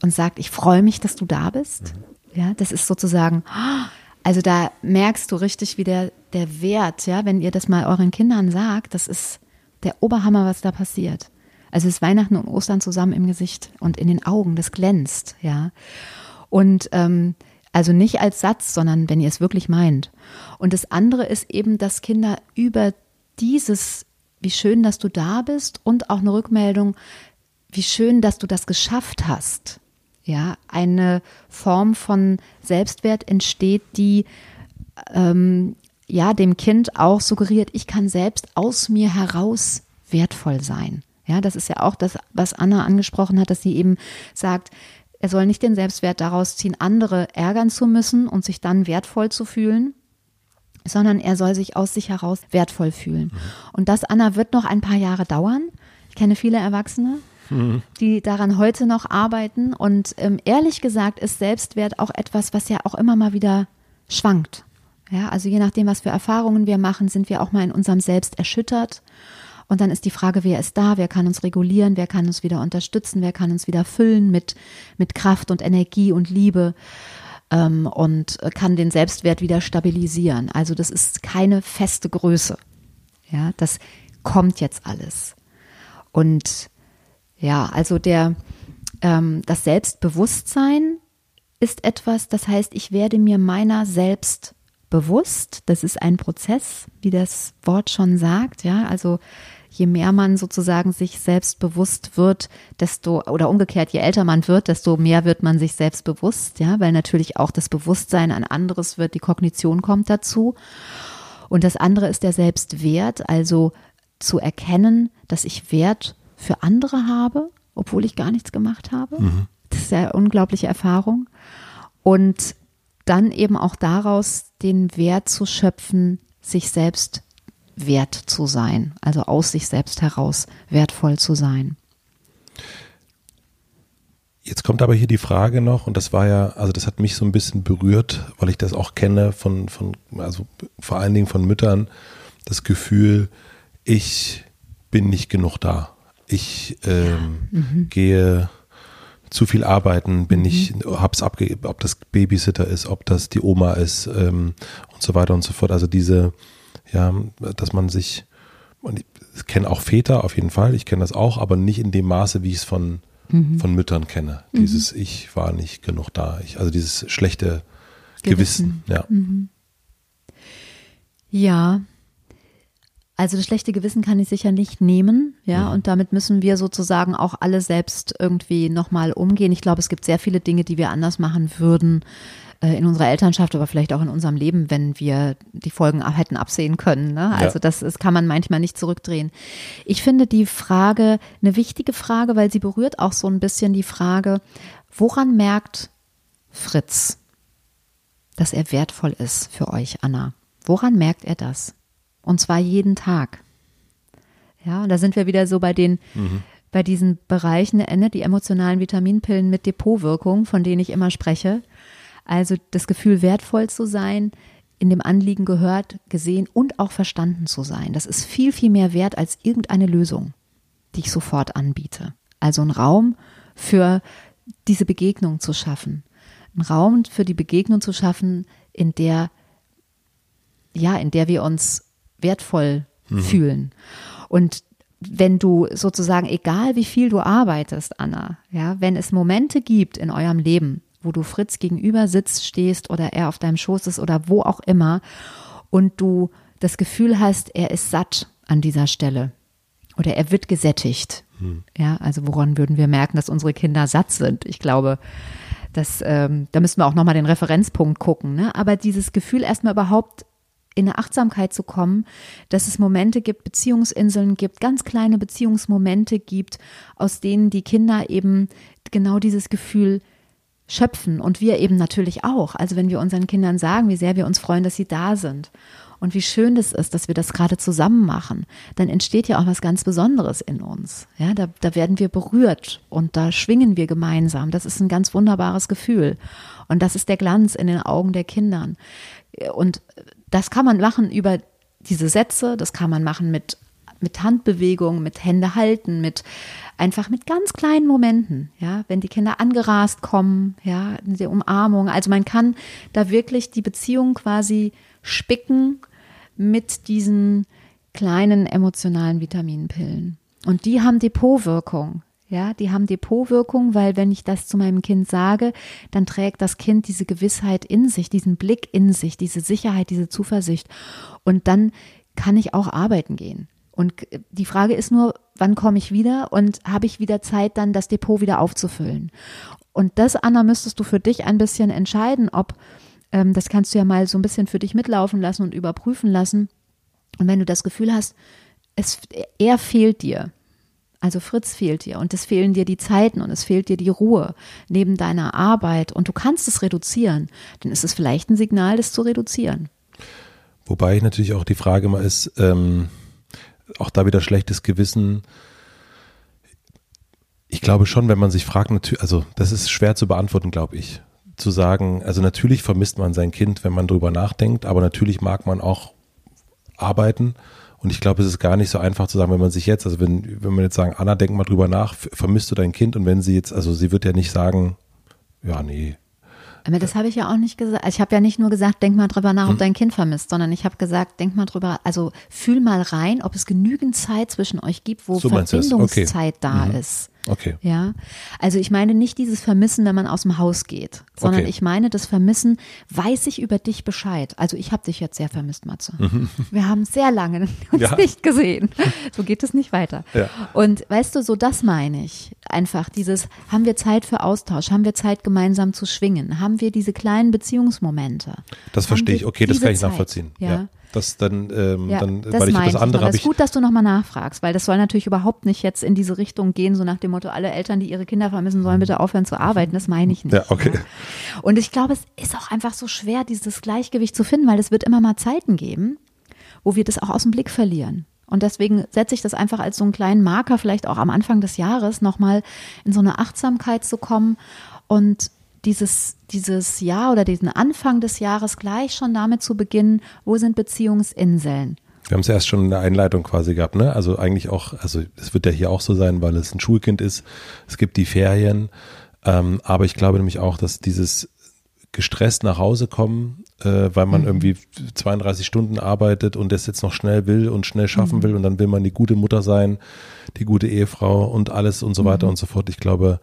und sagt, ich freue mich, dass du da bist. Ja, das ist sozusagen, also da merkst du richtig, wie der, der Wert, ja, wenn ihr das mal euren Kindern sagt, das ist der Oberhammer, was da passiert. Also es ist Weihnachten und Ostern zusammen im Gesicht und in den Augen, das glänzt, ja. Und ähm, also nicht als Satz, sondern wenn ihr es wirklich meint. Und das andere ist eben, dass Kinder über dieses, wie schön, dass du da bist und auch eine Rückmeldung, wie schön, dass du das geschafft hast. Ja, eine Form von Selbstwert entsteht, die ähm, ja dem Kind auch suggeriert, ich kann selbst aus mir heraus wertvoll sein. Ja, das ist ja auch das, was Anna angesprochen hat, dass sie eben sagt, er soll nicht den Selbstwert daraus ziehen, andere ärgern zu müssen und sich dann wertvoll zu fühlen, sondern er soll sich aus sich heraus wertvoll fühlen. Mhm. Und das, Anna, wird noch ein paar Jahre dauern. Ich kenne viele Erwachsene, mhm. die daran heute noch arbeiten. Und ähm, ehrlich gesagt ist Selbstwert auch etwas, was ja auch immer mal wieder schwankt. Ja, also je nachdem, was für Erfahrungen wir machen, sind wir auch mal in unserem Selbst erschüttert. Und dann ist die Frage, wer ist da, wer kann uns regulieren, wer kann uns wieder unterstützen, wer kann uns wieder füllen mit, mit Kraft und Energie und Liebe ähm, und kann den Selbstwert wieder stabilisieren. Also das ist keine feste Größe. Ja, das kommt jetzt alles. Und ja, also der, ähm, das Selbstbewusstsein ist etwas, das heißt, ich werde mir meiner selbst bewusst. Das ist ein Prozess, wie das Wort schon sagt. Ja, also je mehr man sozusagen sich selbst bewusst wird, desto, oder umgekehrt, je älter man wird, desto mehr wird man sich selbst bewusst, ja, weil natürlich auch das Bewusstsein ein anderes wird, die Kognition kommt dazu. Und das andere ist der Selbstwert, also zu erkennen, dass ich Wert für andere habe, obwohl ich gar nichts gemacht habe. Mhm. Das ist ja eine unglaubliche Erfahrung. Und dann eben auch daraus den Wert zu schöpfen, sich selbst wert zu sein, also aus sich selbst heraus wertvoll zu sein. Jetzt kommt aber hier die Frage noch, und das war ja, also das hat mich so ein bisschen berührt, weil ich das auch kenne von, von also vor allen Dingen von Müttern, das Gefühl, ich bin nicht genug da. Ich ähm, ja. mhm. gehe zu viel arbeiten, bin mhm. ich, hab's abgegeben, ob das Babysitter ist, ob das die Oma ist ähm, und so weiter und so fort. Also diese, ja, dass man sich, und ich kenne auch Väter auf jeden Fall, ich kenne das auch, aber nicht in dem Maße, wie ich es von, mhm. von Müttern kenne. Mhm. Dieses Ich war nicht genug da. Ich, also dieses schlechte Gewissen, Gewissen ja. Mhm. Ja, also das schlechte Gewissen kann ich sicher nicht nehmen, ja, mhm. und damit müssen wir sozusagen auch alle selbst irgendwie nochmal umgehen. Ich glaube, es gibt sehr viele Dinge, die wir anders machen würden, äh, in unserer Elternschaft, aber vielleicht auch in unserem Leben, wenn wir die Folgen hätten absehen können. Ne? Also ja. das, das kann man manchmal nicht zurückdrehen. Ich finde die Frage eine wichtige Frage, weil sie berührt auch so ein bisschen die Frage, woran merkt Fritz, dass er wertvoll ist für euch, Anna? Woran merkt er das? Und zwar jeden Tag. Ja, und da sind wir wieder so bei den, mhm. bei diesen Bereichen, ne, die emotionalen Vitaminpillen mit Depotwirkung, von denen ich immer spreche. Also das Gefühl, wertvoll zu sein, in dem Anliegen gehört, gesehen und auch verstanden zu sein. Das ist viel, viel mehr wert als irgendeine Lösung, die ich sofort anbiete. Also ein Raum für diese Begegnung zu schaffen. Ein Raum für die Begegnung zu schaffen, in der, ja, in der wir uns wertvoll mhm. fühlen. Und wenn du sozusagen, egal wie viel du arbeitest, Anna, ja, wenn es Momente gibt in eurem Leben, wo du Fritz gegenüber sitzt, stehst oder er auf deinem Schoß ist oder wo auch immer und du das Gefühl hast, er ist satt an dieser Stelle oder er wird gesättigt. Hm. Ja, also woran würden wir merken, dass unsere Kinder satt sind? Ich glaube, das, ähm, da müssen wir auch nochmal den Referenzpunkt gucken. Ne? Aber dieses Gefühl erstmal überhaupt in eine Achtsamkeit zu kommen, dass es Momente gibt, Beziehungsinseln gibt, ganz kleine Beziehungsmomente gibt, aus denen die Kinder eben genau dieses Gefühl schöpfen und wir eben natürlich auch. Also wenn wir unseren Kindern sagen, wie sehr wir uns freuen, dass sie da sind und wie schön das ist, dass wir das gerade zusammen machen, dann entsteht ja auch was ganz Besonderes in uns. Ja, da, da werden wir berührt und da schwingen wir gemeinsam. Das ist ein ganz wunderbares Gefühl. Und das ist der Glanz in den Augen der Kindern. Und das kann man machen über diese Sätze, das kann man machen mit, mit Handbewegungen, mit Hände halten, mit einfach mit ganz kleinen Momenten, ja, wenn die Kinder angerast kommen, ja, in der Umarmung. Also man kann da wirklich die Beziehung quasi spicken mit diesen kleinen emotionalen Vitaminpillen. Und die haben Depotwirkung. Ja, die haben Depotwirkung, weil wenn ich das zu meinem Kind sage, dann trägt das Kind diese Gewissheit in sich, diesen Blick in sich, diese Sicherheit, diese Zuversicht. Und dann kann ich auch arbeiten gehen. Und die Frage ist nur, wann komme ich wieder und habe ich wieder Zeit, dann das Depot wieder aufzufüllen? Und das, Anna, müsstest du für dich ein bisschen entscheiden, ob Ähm, das kannst du ja mal so ein bisschen für dich mitlaufen lassen und überprüfen lassen. Und wenn du das Gefühl hast, es, er fehlt dir, also Fritz fehlt dir und es fehlen dir die Zeiten und es fehlt dir die Ruhe neben deiner Arbeit und du kannst es reduzieren, dann ist es vielleicht ein Signal, das zu reduzieren. Wobei natürlich auch die Frage mal ist, ähm, auch da wieder schlechtes Gewissen. Ich glaube schon, wenn man sich fragt, also das ist schwer zu beantworten, glaube ich. Zu sagen, also natürlich vermisst man sein Kind, wenn man drüber nachdenkt, aber natürlich mag man auch arbeiten. Und ich glaube, es ist gar nicht so einfach zu sagen, wenn man sich jetzt, also wenn, wenn man jetzt sagen, Anna, denk mal drüber nach, vermisst du dein Kind? Und wenn sie jetzt, also sie wird ja nicht sagen, ja, nee, aber das habe ich ja auch nicht gesagt. Also ich habe ja nicht nur gesagt, denk mal drüber nach, ob hm. dein Kind vermisst, sondern ich habe gesagt, denk mal drüber, also fühl mal rein, ob es genügend Zeit zwischen euch gibt, wo so Verbindungszeit okay. da mhm. ist. Okay. Ja. Also ich meine nicht dieses Vermissen, wenn man aus dem Haus geht, sondern okay. ich meine das Vermissen, weiß ich über dich Bescheid. Also ich habe dich jetzt sehr vermisst, Matze. Mhm. Wir haben sehr lange uns [laughs] ja. nicht gesehen. So geht es nicht weiter. Ja. Und weißt du, so das meine ich. Einfach dieses, haben wir Zeit für Austausch? Haben wir Zeit gemeinsam zu schwingen? Haben wir diese kleinen Beziehungsmomente? Das verstehe ich. Okay, das kann ich nachvollziehen. ja. ja das dann, ähm, ja, dann das weil ich das andere habe. Es ist gut, dass du nochmal nachfragst, weil das soll natürlich überhaupt nicht jetzt in diese Richtung gehen, so nach dem Motto, alle Eltern, die ihre Kinder vermissen, sollen bitte aufhören zu arbeiten. Das meine ich nicht. Ja, okay. Ja. Und ich glaube, es ist auch einfach so schwer, dieses Gleichgewicht zu finden, weil es wird immer mal Zeiten geben, wo wir das auch aus dem Blick verlieren. Und deswegen setze ich das einfach als so einen kleinen Marker, vielleicht auch am Anfang des Jahres, nochmal in so eine Achtsamkeit zu kommen und dieses, dieses Jahr oder diesen Anfang des Jahres gleich schon damit zu beginnen, wo sind Beziehungsinseln? Wir haben es erst schon in der Einleitung quasi gehabt, ne? Also eigentlich auch, also es wird ja hier auch so sein, weil es ein Schulkind ist. Es gibt die Ferien. Ähm, aber ich glaube nämlich auch, dass dieses gestresst nach Hause kommen, äh, weil man mhm. irgendwie 32 Stunden arbeitet und das jetzt noch schnell will und schnell schaffen mhm. will und dann will man die gute Mutter sein, die gute Ehefrau und alles und so weiter mhm. und so fort. Ich glaube,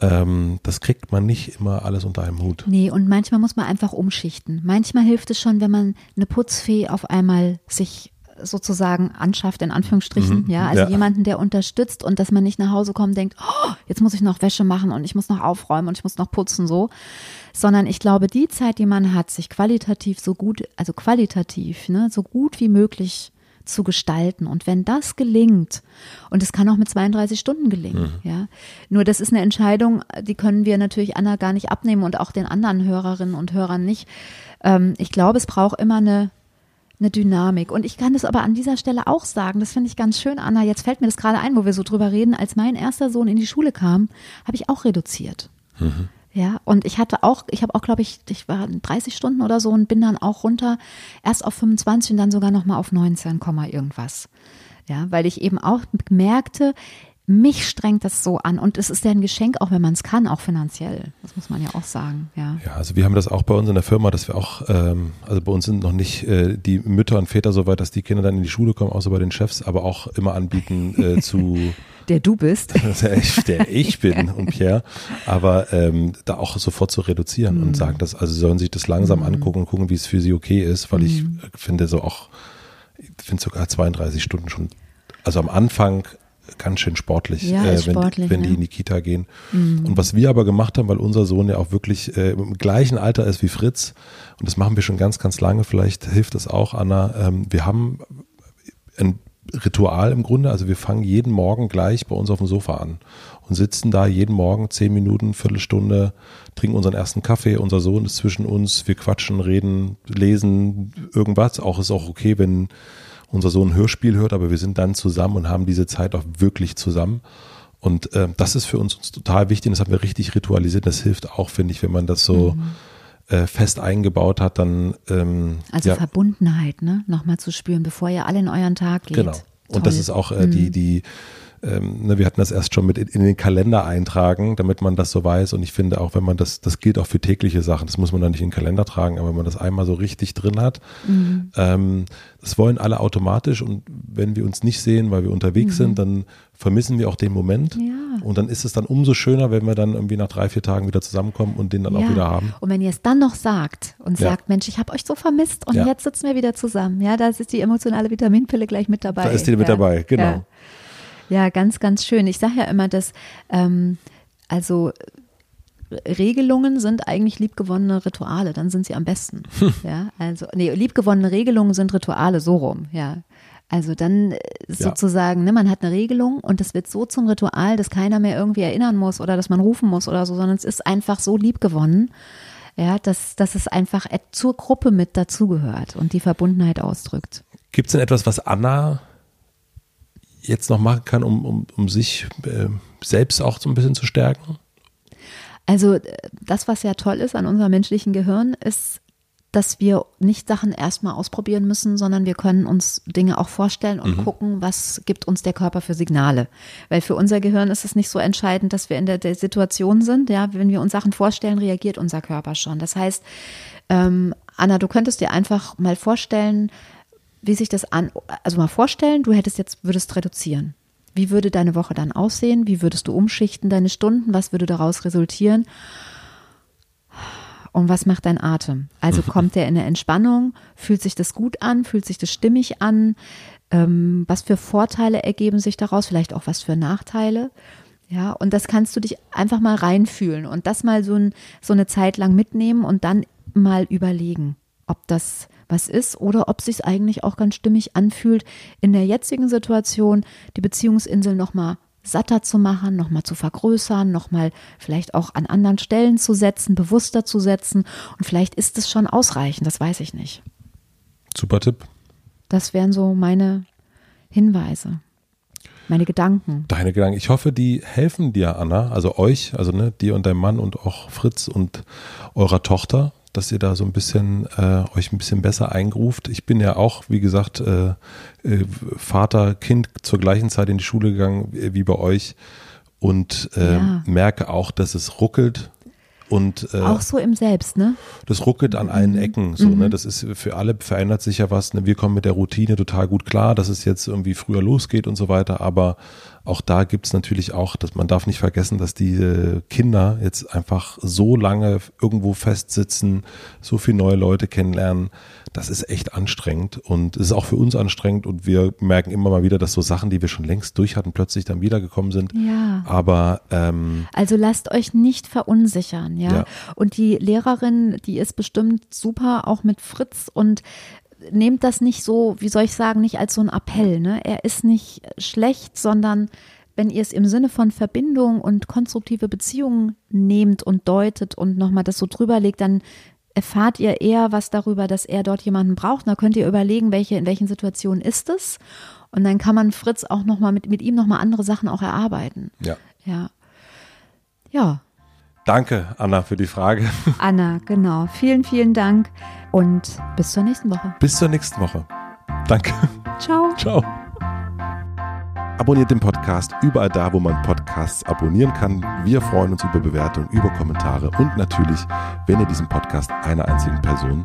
ähm, das kriegt man nicht immer alles unter einem Hut. Nee, und manchmal muss man einfach umschichten. Manchmal hilft es schon, wenn man eine Putzfee auf einmal sich sozusagen anschafft, in Anführungsstrichen, mhm. ja, also ja. jemanden, der unterstützt und dass man nicht nach Hause kommt und denkt, oh, jetzt muss ich noch Wäsche machen und ich muss noch aufräumen und ich muss noch putzen, so, sondern ich glaube, die Zeit, die man hat, sich qualitativ so gut, also qualitativ, ne, so gut wie möglich zu gestalten. Und wenn das gelingt, und es kann auch mit 32 Stunden gelingen, mhm. ja, nur das ist eine Entscheidung, die können wir natürlich Anna gar nicht abnehmen und auch den anderen Hörerinnen und Hörern nicht. Ähm, ich glaube, es braucht immer eine eine Dynamik. Und ich kann das aber an dieser Stelle auch sagen, das finde ich ganz schön, Anna. Jetzt fällt mir das gerade ein, wo wir so drüber reden. Als mein erster Sohn in die Schule kam, habe ich auch reduziert. Mhm. Ja, und ich hatte auch, ich habe auch, glaube ich, ich war 30 Stunden oder so und bin dann auch runter, erst auf 25 und dann sogar nochmal auf 19, irgendwas. Ja, weil ich eben auch merkte, mich strengt das so an und es ist ja ein Geschenk, auch wenn man es kann, auch finanziell. Das muss man ja auch sagen. Ja. ja, also wir haben das auch bei uns in der Firma, dass wir auch, ähm, also bei uns sind noch nicht äh, die Mütter und Väter so weit, dass die Kinder dann in die Schule kommen, außer bei den Chefs, aber auch immer anbieten äh, zu [laughs] der du bist. [laughs] der, ich, bin und [laughs] Pierre. Aber ähm, da auch sofort zu reduzieren mm. und mhm. sagen, dass, also sie sollen sich das langsam mm. angucken und gucken, wie es für sie okay ist, weil mm. ich mhm. finde so auch, ich finde sogar 32 Stunden schon, also am Anfang ganz schön sportlich, ja, äh, wenn, sportlich, wenn ja. die in die Kita gehen. Mhm. Und was wir aber gemacht haben, weil unser Sohn ja auch wirklich äh, im gleichen Alter ist wie Fritz, und das machen wir schon ganz, ganz lange, vielleicht hilft das auch, Anna, ähm, wir haben ein Ritual im Grunde, also wir fangen jeden Morgen gleich bei uns auf dem Sofa an und sitzen da jeden Morgen zehn Minuten, Viertelstunde, trinken unseren ersten Kaffee, unser Sohn ist zwischen uns, wir quatschen, reden, lesen, irgendwas. Auch ist auch okay, wenn unser Sohn ein Hörspiel hört, aber wir sind dann zusammen und haben diese Zeit auch wirklich zusammen. Und äh, das ist für uns, uns total wichtig und das haben wir richtig ritualisiert. Das hilft auch, finde ich, wenn man das so mhm. Äh, fest eingebaut hat, dann. Ähm, also ja. Verbundenheit, ne? Nochmal zu spüren, bevor ihr alle in euren Tag geht. Genau. Und Toll. das ist auch äh, die, mhm. die, ähm, ne, wir hatten das erst schon mit in, in, den Kalender eintragen, damit man das so weiß. Und ich finde auch, wenn man das, das gilt auch für tägliche Sachen, das muss man dann nicht in den Kalender tragen, aber wenn man das einmal so richtig drin hat, mhm. ähm, das wollen alle automatisch. Und wenn wir uns nicht sehen, weil wir unterwegs mhm. sind, dann vermissen wir auch den Moment. Ja. Und dann ist es dann umso schöner, wenn wir dann irgendwie nach drei, vier Tagen wieder zusammenkommen und den dann ja. auch wieder haben. Und wenn ihr es dann noch sagt und ja. sagt, Mensch, ich habe euch so vermisst und jetzt sitzen wir wieder zusammen. Ja, da ist die emotionale Vitaminpille gleich mit dabei. Da ist die mit dabei, genau. Ja, ganz, ganz schön. Ich sage ja immer, dass ähm, also Regelungen sind eigentlich liebgewonnene Rituale, dann sind sie am besten. Ja, also, nee, liebgewonnene Regelungen sind Rituale, so rum, ja. Also dann äh, sozusagen, ja. ne, man hat eine Regelung und das wird so zum Ritual, dass keiner mehr irgendwie erinnern muss oder dass man rufen muss oder so, sondern es ist einfach so liebgewonnen, ja, dass, dass es einfach zur Gruppe mit dazugehört und die Verbundenheit ausdrückt. Gibt es denn etwas, was Anna jetzt noch machen kann, um, um, um sich äh, selbst auch so ein bisschen zu stärken? Also äh, das, was ja toll ist an unserem menschlichen Gehirn, ist, dass wir nicht Sachen erstmal ausprobieren müssen, sondern wir können uns Dinge auch vorstellen und mhm. gucken, was gibt uns der Körper für Signale. Weil für unser Gehirn ist es nicht so entscheidend, dass wir in der, der Situation sind. Ja, wenn wir uns Sachen vorstellen, reagiert unser Körper schon. Das heißt, ähm, Anna, du könntest dir einfach mal vorstellen, wie sich das an, also mal vorstellen, du hättest jetzt, würdest reduzieren. Wie würde deine Woche dann aussehen? Wie würdest du umschichten deine Stunden? Was würde daraus resultieren? Und was macht dein Atem? Also [laughs] kommt der in eine Entspannung? Fühlt sich das gut an? Fühlt sich das stimmig an? Ähm, was für Vorteile ergeben sich daraus? Vielleicht auch was für Nachteile? Ja, und das kannst du dich einfach mal reinfühlen und das mal so, ein, so eine Zeit lang mitnehmen und dann mal überlegen, ob das was ist oder ob sich eigentlich auch ganz stimmig anfühlt, in der jetzigen Situation die Beziehungsinsel nochmal satter zu machen, nochmal zu vergrößern, nochmal vielleicht auch an anderen Stellen zu setzen, bewusster zu setzen. Und vielleicht ist es schon ausreichend, das weiß ich nicht. Super Tipp. Das wären so meine Hinweise. Meine Gedanken. Deine Gedanken. Ich hoffe, die helfen dir, Anna, also euch, also ne, dir und deinem Mann und auch Fritz und eurer Tochter, dass ihr da so ein bisschen äh, euch ein bisschen besser eingruft. Ich bin ja auch, wie gesagt, äh, äh, Vater, Kind zur gleichen Zeit in die Schule gegangen wie bei euch und äh, ja. merke auch, dass es ruckelt und, äh, auch so im Selbst, ne? Das ruckelt an allen mhm. Ecken. So, ne? mhm. ne? Das ist für alle verändert sich ja was. Ne? Wir kommen mit der Routine total gut klar, dass es jetzt irgendwie früher losgeht und so weiter. Aber auch da gibt es natürlich auch, dass man darf nicht vergessen, dass diese Kinder jetzt einfach so lange irgendwo festsitzen, so viele neue Leute kennenlernen. Das ist echt anstrengend und es ist auch für uns anstrengend und wir merken immer mal wieder, dass so Sachen, die wir schon längst durch hatten, plötzlich dann wiedergekommen sind. Ja. Aber ähm, also lasst euch nicht verunsichern, ja? ja. Und die Lehrerin, die ist bestimmt super, auch mit Fritz und nehmt das nicht so, wie soll ich sagen, nicht als so ein Appell. Ne? Er ist nicht schlecht, sondern wenn ihr es im Sinne von Verbindung und konstruktive Beziehungen nehmt und deutet und nochmal das so drüber legt, dann erfahrt ihr eher was darüber, dass er dort jemanden braucht. Da könnt ihr überlegen, welche, in welchen Situationen ist es. Und dann kann man Fritz auch nochmal mit, mit ihm nochmal andere Sachen auch erarbeiten. Ja. Ja. Ja. Danke, Anna, für die Frage. Anna, genau. Vielen, vielen Dank und bis zur nächsten Woche. Bis zur nächsten Woche. Danke. Ciao. Ciao. Abonniert den Podcast überall da, wo man Podcasts abonnieren kann. Wir freuen uns über Bewertungen, über Kommentare und natürlich, wenn ihr diesen Podcast einer einzigen Person